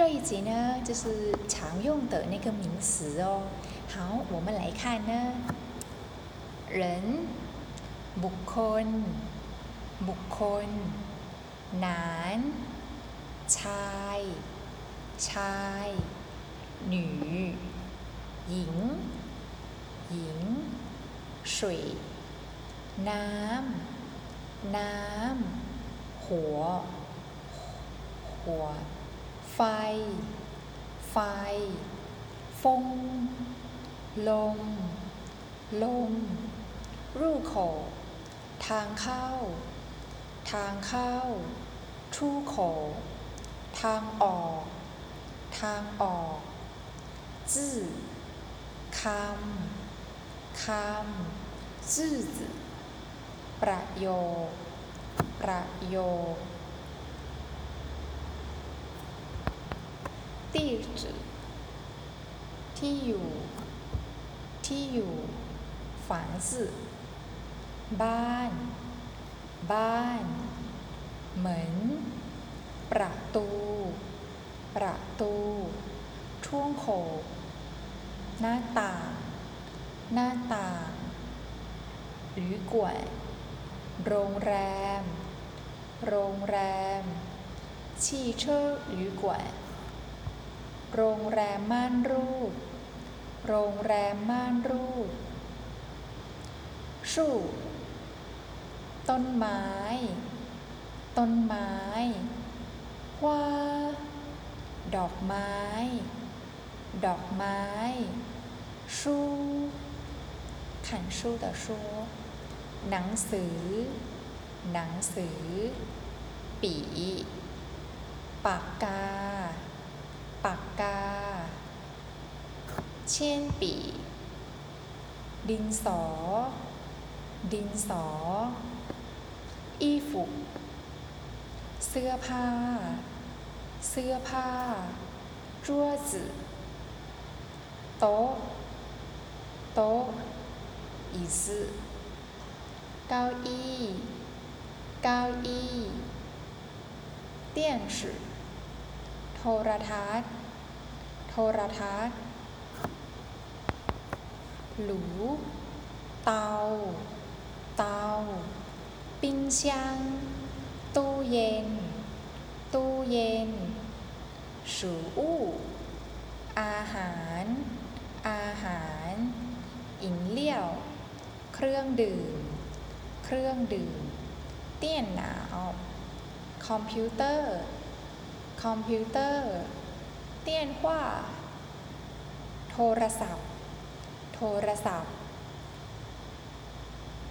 这一集呢，就是常用的那个名词哦。好，我们来看呢，人、บุคคล บุคคล นาน ชาย ชาย หนูหญิง หญิง 水 น้ำ น้ำ หัว หัว ไฟ ไฟ ฟง ลม ลม รูขอ ทางเข้า ทางเข้า ทูขอ ทางออก ทางออกจื้อคำ คำจื้อประโยคประโยค 地址ที่อยู่ ที่อยู่ 房子บ้าน บ้าน เหมือน ประตู ประตู ช่วงโขหน้าต่าง หน้าต่าง หรือกวนโรงแรม โรงแรม汽车旅馆 โรงแรมม่านรูดโรงแรมม่านรูดชู่ ต้นไม้ ต้นไม้ว่า ดอกไม้ ดอกไม้ ชู่ขันชู่的ชู่หนังสือ หนังสือ ปี ปากกา ปากกา เช่นปี ดินสอ ดินสอ อีฟุก เสื้อผ้า เสื้อผ้าจั่วจือโต๊ะ โต๊ะ椅子เก้าอี้เก้าอี้เตียงสื่อโทรทัศน์ โทรทัศน์ 炉 เตา เตา 冰箱 ตู้เย็น ตู้เย็น 食物 อาหาร อาหาร 饮料 เครื่องดื่ม เครื่องดื่ม 电脑 คอมพิวเตอร์ คอมพิวเตอร์ เตี้ยนหว่าโทรศัพท์ ทรศัพท์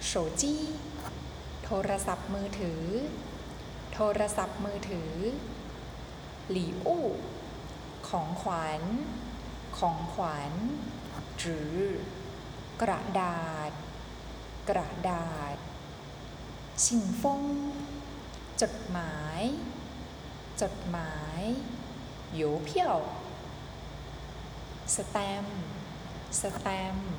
โฉจี้โทรศัพท์มือถือ โทรศัพท์มือถือ หลี่อู้ ของขวัญ ของขวัญจือกระดาษ กระดาษ ชิงฟง จดหมาย จดหมาย邮票สแตมป์ สแตมป์